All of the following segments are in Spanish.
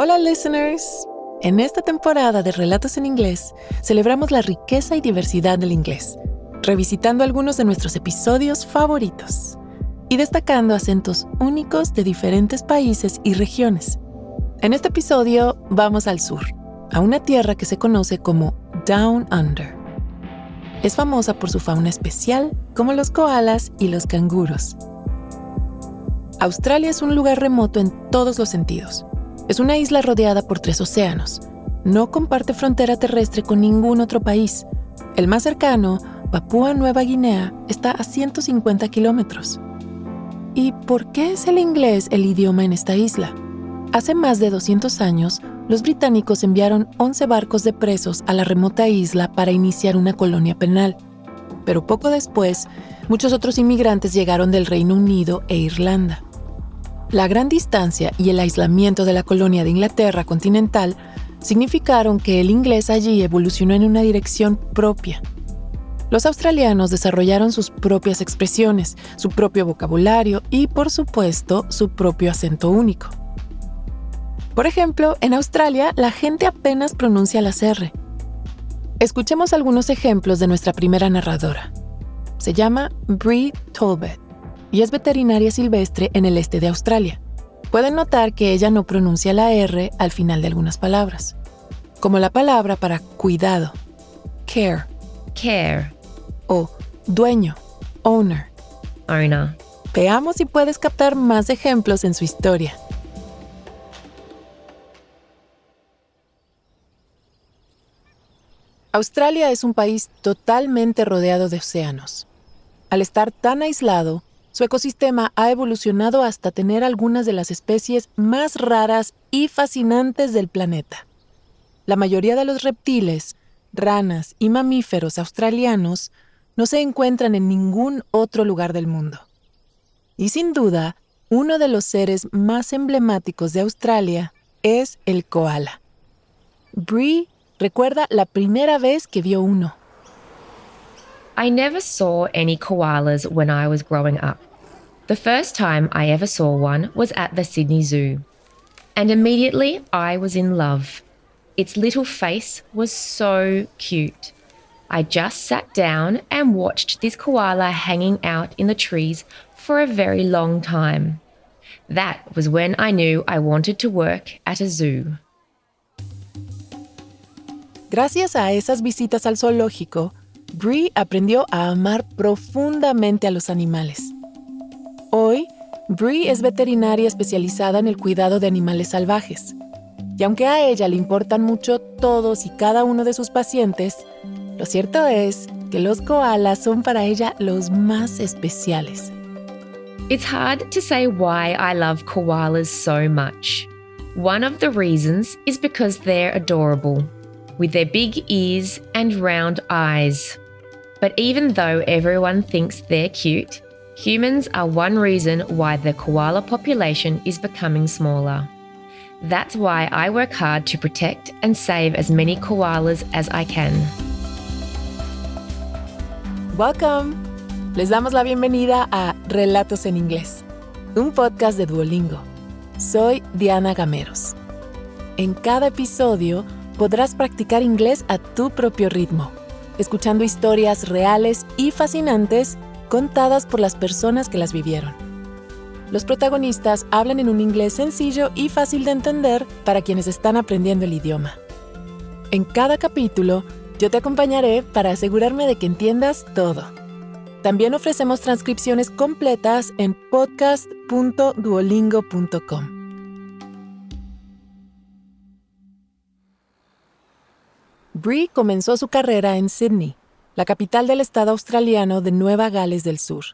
Hola listeners. En esta temporada de Relatos en Inglés celebramos la riqueza y diversidad del inglés, revisitando algunos de nuestros episodios favoritos y destacando acentos únicos de diferentes países y regiones. En este episodio vamos al sur, a una tierra que se conoce como Down Under. Es famosa por su fauna especial, como los koalas y los canguros. Australia es un lugar remoto en todos los sentidos. Es una isla rodeada por tres océanos. No comparte frontera terrestre con ningún otro país. El más cercano, Papúa Nueva Guinea, está a 150 kilómetros. ¿Y por qué es el inglés el idioma en esta isla? Hace más de 200 años, los británicos enviaron 11 barcos de presos a la remota isla para iniciar una colonia penal. Pero poco después, muchos otros inmigrantes llegaron del Reino Unido e Irlanda. La gran distancia y el aislamiento de la colonia de Inglaterra continental significaron que el inglés allí evolucionó en una dirección propia. Los australianos desarrollaron sus propias expresiones, su propio vocabulario y, por supuesto, su propio acento único. Por ejemplo, en Australia la gente apenas pronuncia las R. Escuchemos algunos ejemplos de nuestra primera narradora. Se llama Brie Tolbert y es veterinaria silvestre en el este de Australia. Pueden notar que ella no pronuncia la R al final de algunas palabras, como la palabra para cuidado, care, care, o dueño, owner. owner. Veamos si puedes captar más ejemplos en su historia. Australia es un país totalmente rodeado de océanos. Al estar tan aislado, su ecosistema ha evolucionado hasta tener algunas de las especies más raras y fascinantes del planeta. La mayoría de los reptiles, ranas y mamíferos australianos no se encuentran en ningún otro lugar del mundo. Y sin duda, uno de los seres más emblemáticos de Australia es el koala. Brie recuerda la primera vez que vio uno. I never saw any koalas when I was growing up. The first time I ever saw one was at the Sydney Zoo. And immediately I was in love. Its little face was so cute. I just sat down and watched this koala hanging out in the trees for a very long time. That was when I knew I wanted to work at a zoo. Gracias a esas visitas al zoológico, Brie aprendió a amar profundamente a los animales. Hoy, Brie es veterinaria especializada en el cuidado de animales salvajes. Y aunque a ella le importan mucho todos y cada uno de sus pacientes, lo cierto es que los koalas son para ella los más especiales. It's hard to say why I love koalas so much. One of the reasons is because they're adorable, with their big ears and round eyes. But even though everyone thinks they're cute, Humans are one reason why the koala population is becoming smaller. That's why I work hard to protect and save as many koalas as I can. Welcome. Les damos la bienvenida a Relatos en Inglés, un podcast de Duolingo. Soy Diana Gameros. En cada episodio podrás practicar inglés a tu propio ritmo, escuchando historias reales y fascinantes contadas por las personas que las vivieron. Los protagonistas hablan en un inglés sencillo y fácil de entender para quienes están aprendiendo el idioma. En cada capítulo, yo te acompañaré para asegurarme de que entiendas todo. También ofrecemos transcripciones completas en podcast.duolingo.com. Brie comenzó su carrera en Sydney, la capital del estado australiano de Nueva Gales del Sur,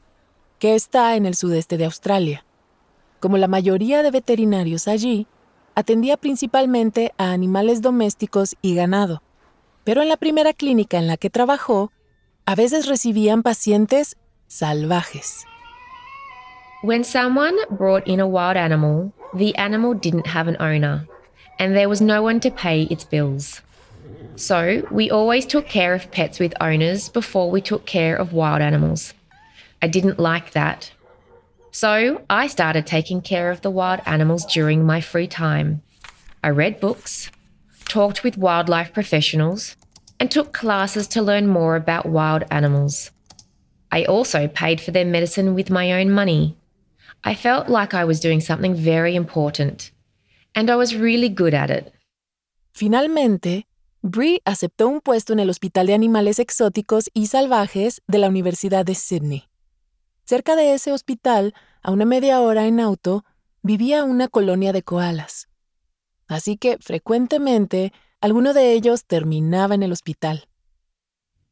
que está en el sudeste de Australia. Como la mayoría de veterinarios allí, atendía principalmente a animales domésticos y ganado, pero en la primera clínica en la que trabajó, a veces recibían pacientes salvajes. When someone brought in a wild animal, the animal didn't have an owner, and there was no one to pay its bills. So, we always took care of pets with owners before we took care of wild animals. I didn't like that. So, I started taking care of the wild animals during my free time. I read books, talked with wildlife professionals, and took classes to learn more about wild animals. I also paid for their medicine with my own money. I felt like I was doing something very important, and I was really good at it. Finalmente, Bree aceptó un puesto en el Hospital de Animales Exóticos y Salvajes de la Universidad de Sydney. Cerca de ese hospital, a una media hora en auto, vivía una colonia de koalas. Así que frecuentemente alguno de ellos terminaba en el hospital.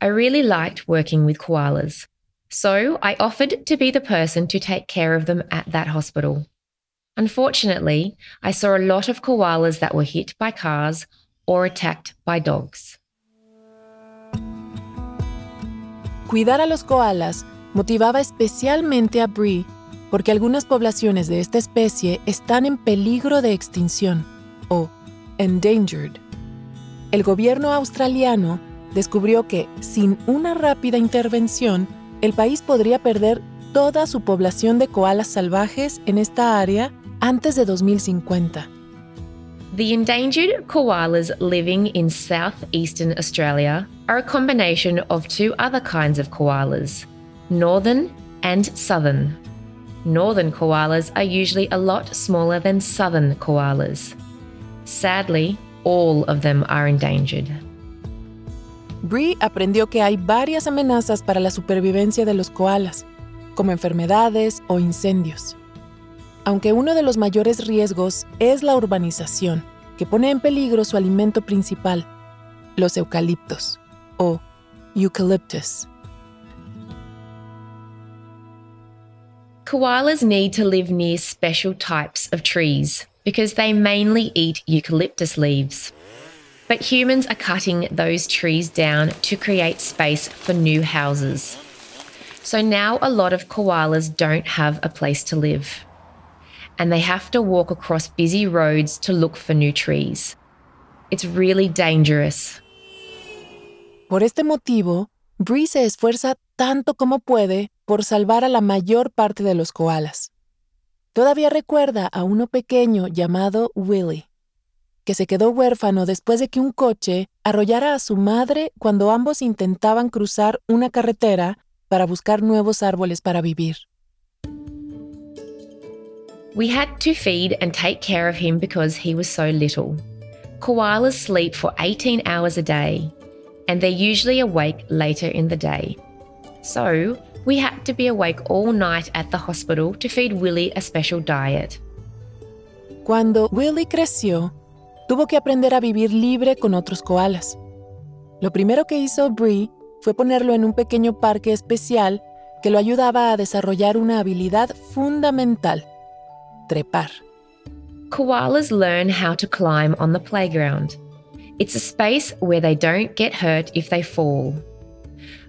I really liked working with koalas, so I offered to be the person to take care of them at that hospital. Unfortunately, I saw a lot of koalas that were hit by cars or attacked by dogs. Cuidar a los koalas motivaba especialmente a Bree porque algunas poblaciones de esta especie están en peligro de extinción o endangered. El gobierno australiano descubrió que sin una rápida intervención, el país podría perder toda su población de koalas salvajes en esta área antes de 2050. The endangered koalas living in southeastern Australia are a combination of two other kinds of koalas, northern and southern. Northern koalas are usually a lot smaller than southern koalas. Sadly, all of them are endangered. Bree aprendió que hay varias amenazas para la supervivencia de los koalas, como enfermedades o incendios. Aunque uno de los mayores riesgos es la urbanización, que pone en peligro su alimento principal, los eucaliptos o eucalyptus. Koalas need to live near special types of trees because they mainly eat eucalyptus leaves. But humans are cutting those trees down to create space for new houses. So now a lot of koalas don't have a place to live. And they have to walk across busy roads to look for new trees. It's really dangerous. Por este motivo, Bree se esfuerza tanto como puede por salvar a la mayor parte de los koalas. Todavía recuerda a uno pequeño llamado Willy, que se quedó huérfano después de que un coche arrollara a su madre cuando ambos intentaban cruzar una carretera para buscar nuevos árboles para vivir. We had to feed and take care of him because he was so little. Koalas sleep for 18 hours a day, and they're usually awake later in the day. So, we had to be awake all night at the hospital to feed Willie a special diet. Cuando Willie creció, tuvo que aprender a vivir libre con otros koalas. Lo primero que hizo Bree fue ponerlo en un pequeño parque especial que lo ayudaba a desarrollar una habilidad fundamental, trepar. Koalas learn how to climb on the playground. It's a space where they don't get hurt if they fall.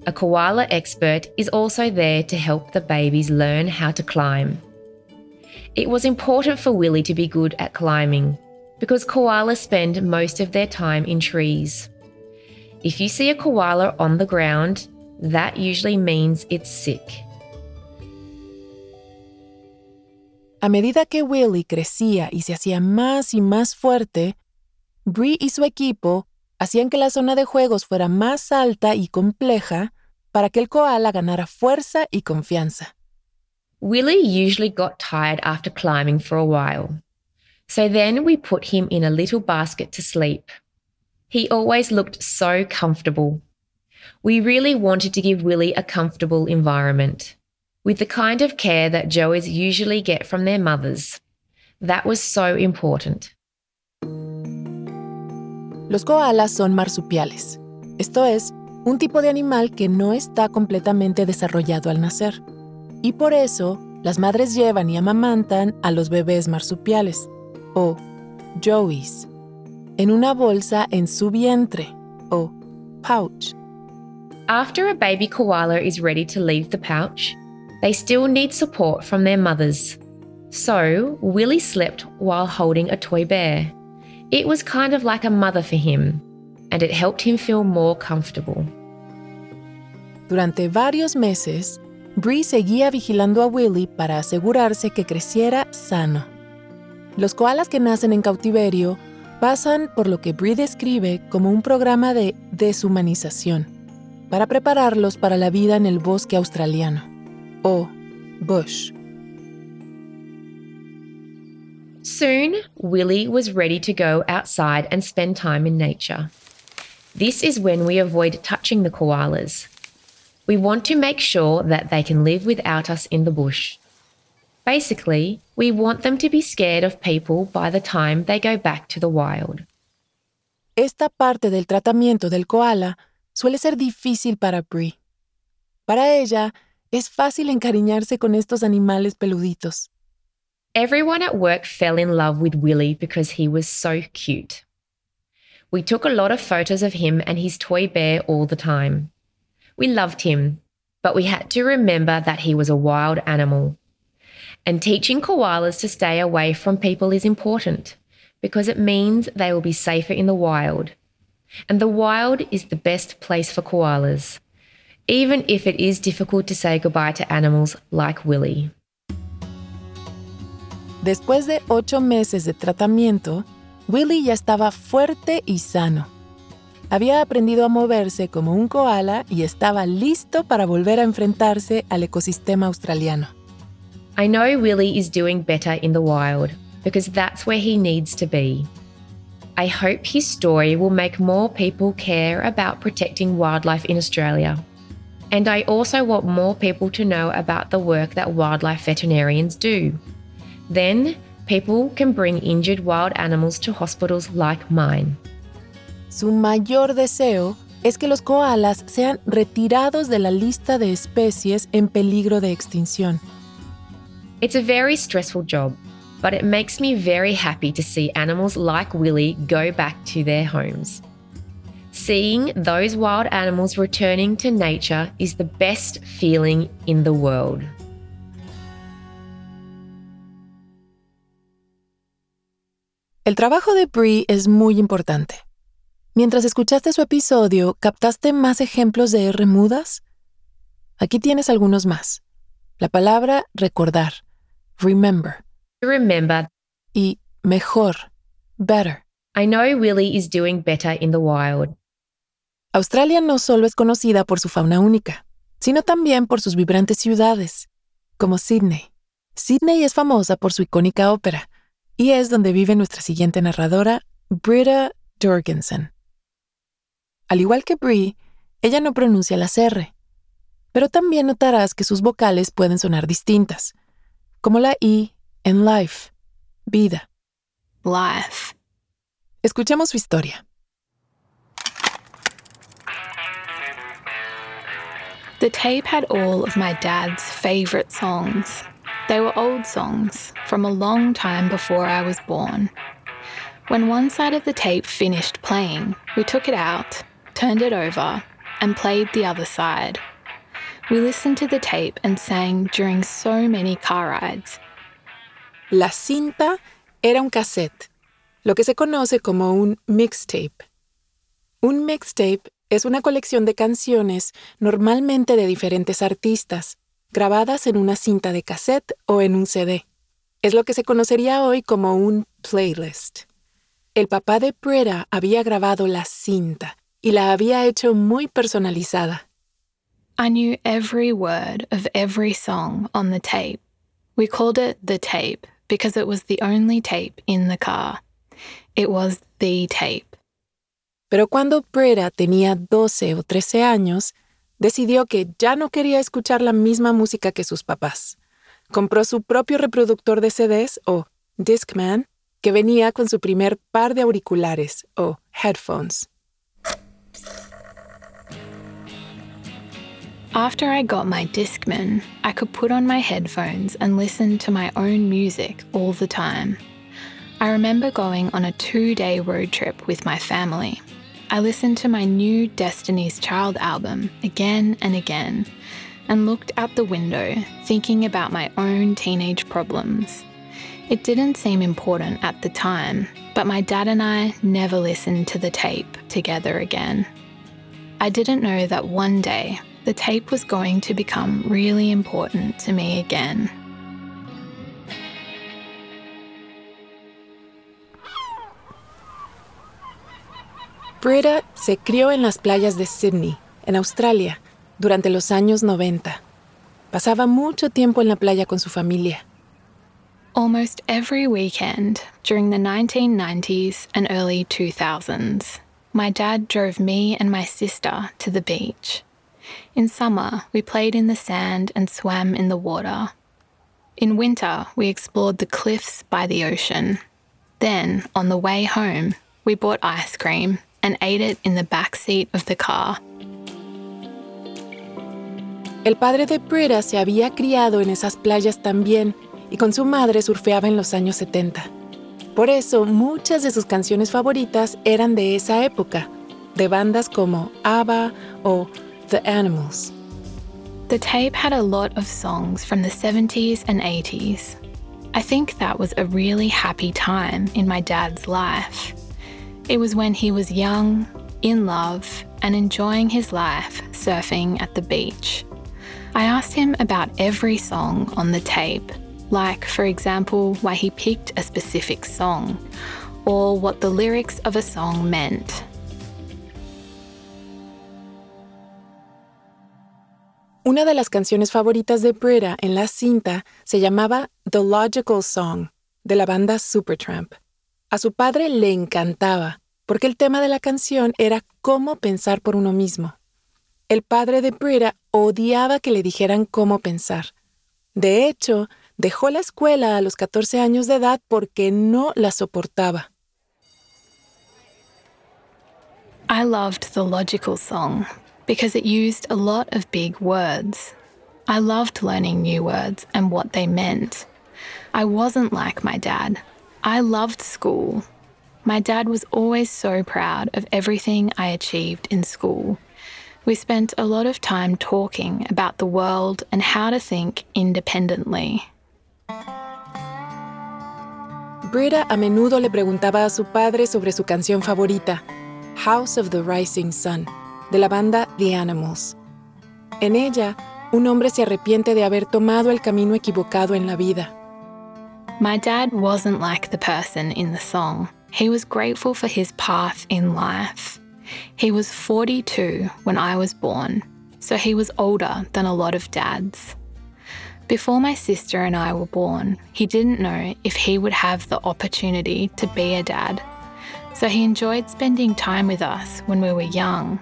A koala expert is also there to help the babies learn how to climb. It was important for Willie to be good at climbing because koalas spend most of their time in trees. If you see a koala on the ground, that usually means it's sick. A medida que Willie crecía y se hacía más y más fuerte, Bree y su equipo hacían que la zona de juegos fuera más alta y compleja para que el koala ganara fuerza y confianza. Willie usually got tired after climbing for a while. So then we put him in a little basket to sleep. He always looked so comfortable. We really wanted to give Willie a comfortable environment, with the kind of care that Joeys usually get from their mothers. That was so important. Los koalas son marsupiales, esto es, un tipo de animal que no está completamente desarrollado al nacer. Y por eso, las madres llevan y amamantan a los bebés marsupiales, o joeys, en una bolsa en su vientre, o pouch. After a baby koala is ready to leave the pouch, they still need support from their mothers. So, Willie slept while holding a toy bear. It was kind of like a mother for him, and it helped him feel more comfortable. Durante varios meses, Bree seguía vigilando a Willie para asegurarse que creciera sano. Los koalas que nacen en cautiverio pasan por lo que Bree describe como un programa de deshumanización para prepararlos para la vida en el bosque australiano, o bush. Soon, Willie was ready to go outside and spend time in nature. This is when we avoid touching the koalas. We want to make sure that they can live without us in the bush. Basically, we want them to be scared of people by the time they go back to the wild. Esta parte del tratamiento del koala suele ser difícil para Brie. Para ella, es fácil encariñarse con estos animales peluditos. Everyone at work fell in love with Willie because he was so cute. We took a lot of photos of him and his toy bear all the time. We loved him, but we had to remember that he was a wild animal. And teaching koalas to stay away from people is important because it means they will be safer in the wild and the wild is the best place for koalas, even if it is difficult to say goodbye to animals like Willie. Después de ocho meses de tratamiento, Willie ya estaba fuerte y sano. Había aprendido a moverse como un koala y estaba listo para volver a enfrentarse al ecosistema australiano. I know Willie is doing better in the wild because that's where he needs to be. I hope his story will make more people care about protecting wildlife in Australia. And I also want more people to know about the work that wildlife veterinarians do. Then, people can bring injured wild animals to hospitals like mine. Su mayor deseo es que los koalas sean retirados de la lista de especies en peligro de extinción. It's a very stressful job, but it makes me very happy to see animals like Willie go back to their homes. Seeing those wild animals returning to nature is the best feeling in the world. El trabajo de Brie es muy importante. Mientras escuchaste su episodio, ¿captaste más ejemplos de R mudas? Aquí tienes algunos más. La palabra recordar, remember, remember. Y mejor, better. I know Willie is doing better in the wild. Australia no solo es conocida por su fauna única, sino también por sus vibrantes ciudades, como Sydney. Sydney es famosa por su icónica ópera, y es donde vive nuestra siguiente narradora, Britta Jorgensen. Al igual que Brie, ella no pronuncia las R, pero también notarás que sus vocales pueden sonar distintas, como la I en life, vida. Life. Escuchemos su historia. The tape had all of my dad's favourite songs. They were old songs from a long time before I was born. When one side of the tape finished playing, we took it out, turned it over, and played the other side. We listened to the tape and sang during so many car rides. La cinta era un cassette, lo que se conoce como un mixtape. Un mixtape es una colección de canciones, normalmente de diferentes artistas, grabadas en una cinta de cassette o en un CD. Es lo que se conocería hoy como un playlist. El papá de Breda había grabado la cinta y la había hecho muy personalizada. I knew every word of every song on the tape. We called it the tape because it was the only tape in the car. It was the tape. Pero cuando Breda tenía 12 o 13 años, decidió que ya no quería escuchar la misma música que sus papás. Compró su propio reproductor de CDs o Discman, que venía con su primer par de auriculares o headphones. After I got my Discman, I could put on my headphones and listen to my own music all the time. I remember going on a two day road trip with my family. I listened to my new Destiny's Child album again and again and looked out the window thinking about my own teenage problems. It didn't seem important at the time, but my dad and I never listened to the tape together again. I didn't know that one day the tape was going to become really important to me again. Britta se crió en las playas de Sydney, en Australia, durante los años 90. Pasaba mucho tiempo en la playa con su familia. Almost every weekend during the 1990s and early 2000s, my dad drove me and my sister to the beach. In summer, we played in the sand and swam in the water. In winter, we explored the cliffs by the ocean. Then, on the way home, we bought ice cream and ate it in the back seat of the car. El padre de Britta se había criado en esas playas también y con su madre surfeaba en los años 70. Por eso, muchas de sus canciones favoritas eran de esa época, de bandas como ABBA o The Animals. The tape had a lot of songs from the 70s and 80s. I think that was a really happy time in my dad's life. It was when he was young, in love, and enjoying his life surfing at the beach. I asked him about every song on the tape, like, for example, why he picked a specific song, or what the lyrics of a song meant. Una de las canciones favoritas de Britta en la cinta se llamaba The Logical Song, de la banda Supertramp. A su padre le encantaba, porque el tema de la canción era cómo pensar por uno mismo. El padre de Britta odiaba que le dijeran cómo pensar. De hecho, dejó la escuela a los 14 años de edad porque no la soportaba. I loved the logical song because it used a lot of big words. I loved learning new words and what they meant. I wasn't like my dad. I loved school. My dad was always so proud of everything I achieved in school. We spent a lot of time talking about the world and how to think independently. Britta a menudo le preguntaba a su padre sobre su canción favorita, House of the Rising Sun, de la banda The Animals. En ella, un hombre se arrepiente de haber tomado el camino equivocado en la vida. My dad wasn't like the person in the song. He was grateful for his path in life. He was 42 when I was born, so he was older than a lot of dads. Before my sister and I were born, he didn't know if he would have the opportunity to be a dad, so he enjoyed spending time with us when we were young.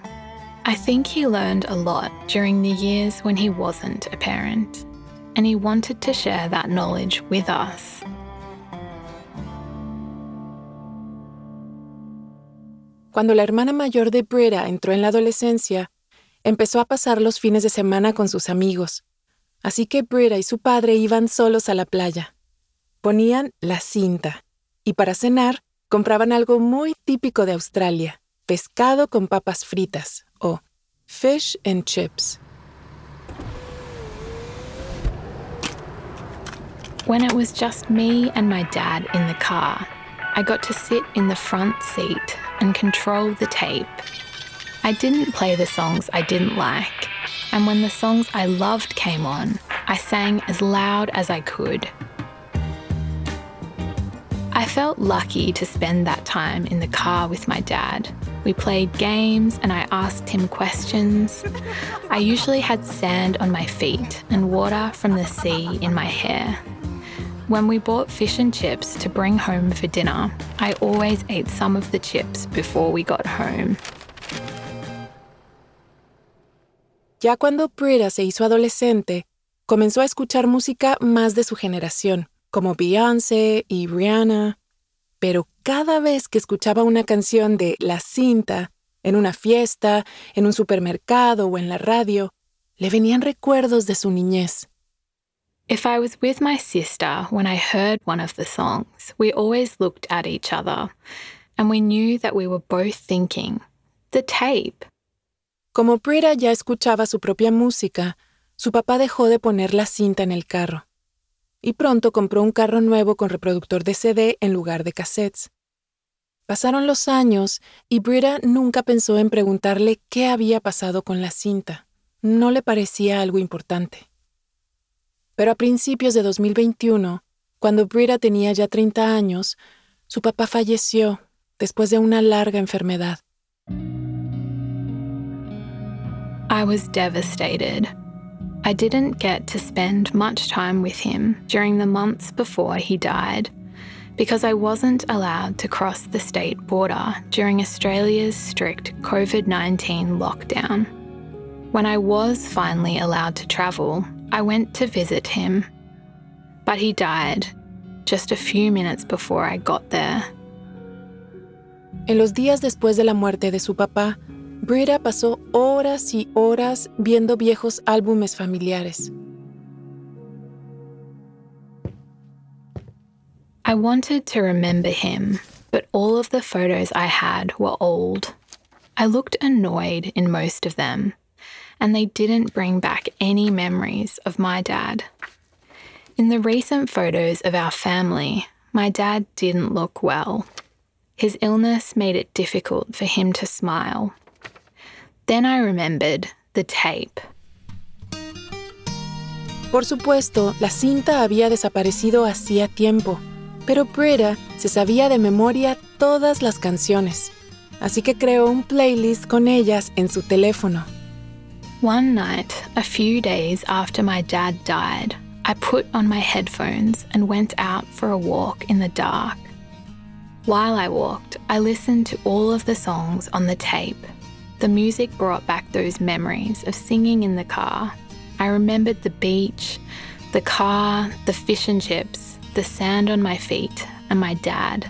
I think he learned a lot during the years when he wasn't a parent, and he wanted to share that knowledge with us. Cuando la hermana mayor de Britta entró en la adolescencia, empezó a pasar los fines de semana con sus amigos. Así que Britta y su padre iban solos a la playa. Ponían la cinta y para cenar compraban algo muy típico de Australia, pescado con papas fritas o fish and chips. When it was just me and my dad in the car, I got to sit in the front seat and control the tape. I didn't play the songs I didn't like, and when the songs I loved came on, I sang as loud as I could. I felt lucky to spend that time in the car with my dad. We played games and I asked him questions. I usually had sand on my feet and water from the sea in my hair. When we bought fish and chips to bring home for dinner, I always ate some of the chips before we got home. Ya cuando Britta se hizo adolescente, comenzó a escuchar música más de su generación, como Beyoncé y Rihanna. Pero cada vez que escuchaba una canción de La Cinta, en una fiesta, en un supermercado o en la radio, le venían recuerdos de su niñez. If I was with my sister when I heard one of the songs, we always looked at each other and we knew that we were both thinking, the tape. Como Britta ya escuchaba su propia música, su papá dejó de poner la cinta en el carro. Y pronto compró un carro nuevo con reproductor de CD en lugar de cassettes. Pasaron los años y Britta nunca pensó en preguntarle qué había pasado con la cinta. No le parecía algo importante. Pero a principios de 2021, cuando Britta tenía ya 30 años, su papá falleció después de una larga enfermedad. I was devastated. I didn't get to spend much time with him during the months before he died because I wasn't allowed to cross the state border during Australia's strict COVID 19 lockdown. When I was finally allowed to travel, I went to visit him. But he died just a few minutes before I got there. En los días después de la muerte de su papá, Britta pasó horas y horas viendo viejos álbumes familiares. I wanted to remember him, but all of the photos I had were old. I looked annoyed in most of them, and they didn't bring back any memories of my dad. In the recent photos of our family, my dad didn't look well. His illness made it difficult for him to smile. Then I remembered the tape. Por supuesto, la cinta había desaparecido hacía tiempo. pero Britta se sabía de memoria todas las canciones, así que creó un playlist con ellas en su teléfono. One night, a few days after my dad died, I put on my headphones and went out for a walk in the dark. While I walked, I listened to all of the songs on the tape. The music brought back those memories of singing in the car. I remembered the beach, the car, the fish and chips, the sand on my feet, and my dad.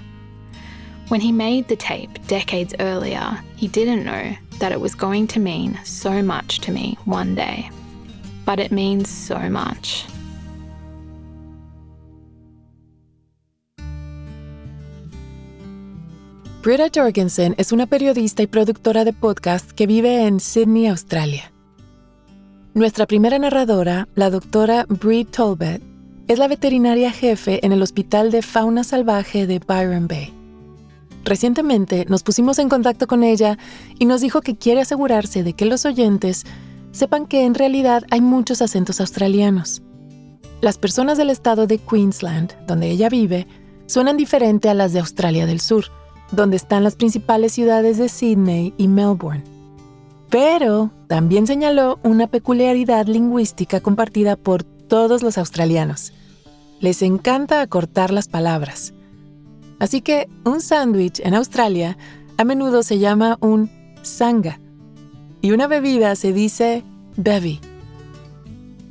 When he made the tape decades earlier, he didn't know that it was going to mean so much to me one day. But it means so much. Britta Jorgensen es una periodista y productora de podcast que vive en Sydney, Australia. Nuestra primera narradora, la doctora Brie Tolbert, es la veterinaria jefe en el Hospital de Fauna Salvaje de Byron Bay. Recientemente nos pusimos en contacto con ella y nos dijo que quiere asegurarse de que los oyentes sepan que en realidad hay muchos acentos australianos. Las personas del estado de Queensland, donde ella vive, suenan diferente a las de Australia del Sur, donde están las principales ciudades de Sydney y Melbourne. Pero también señaló una peculiaridad lingüística compartida por todos los australianos les encanta acortar las palabras. Así que un sándwich en Australia a menudo se llama un sanga y una bebida se dice bevy.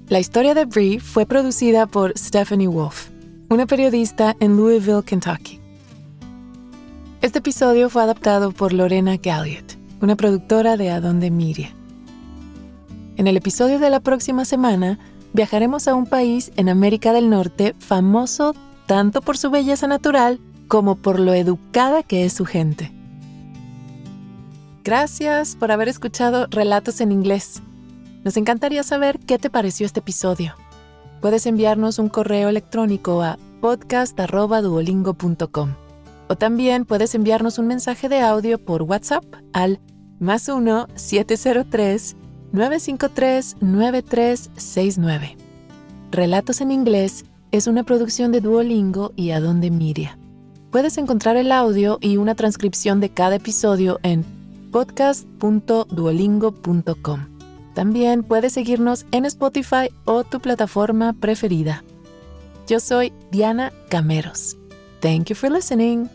La historia de Brie fue producida por Stephanie Wolf, una periodista en Louisville, Kentucky. Este episodio fue adaptado por Lorena Galliot, una productora de Adonde Miria. En el episodio de la próxima semana, viajaremos a un país en América del Norte famoso tanto por su belleza natural como por lo educada que es su gente. Gracias por haber escuchado Relatos en Inglés. Nos encantaría saber qué te pareció este episodio. Puedes enviarnos un correo electrónico a podcast.duolingo.com o también puedes enviarnos un mensaje de audio por WhatsApp al más 1 703 953-9369. Relatos en inglés es una producción de Duolingo y Adonde Miria. Puedes encontrar el audio y una transcripción de cada episodio en podcast.duolingo.com. También puedes seguirnos en Spotify o tu plataforma preferida. Yo soy Diana Cameros. Thank you for listening.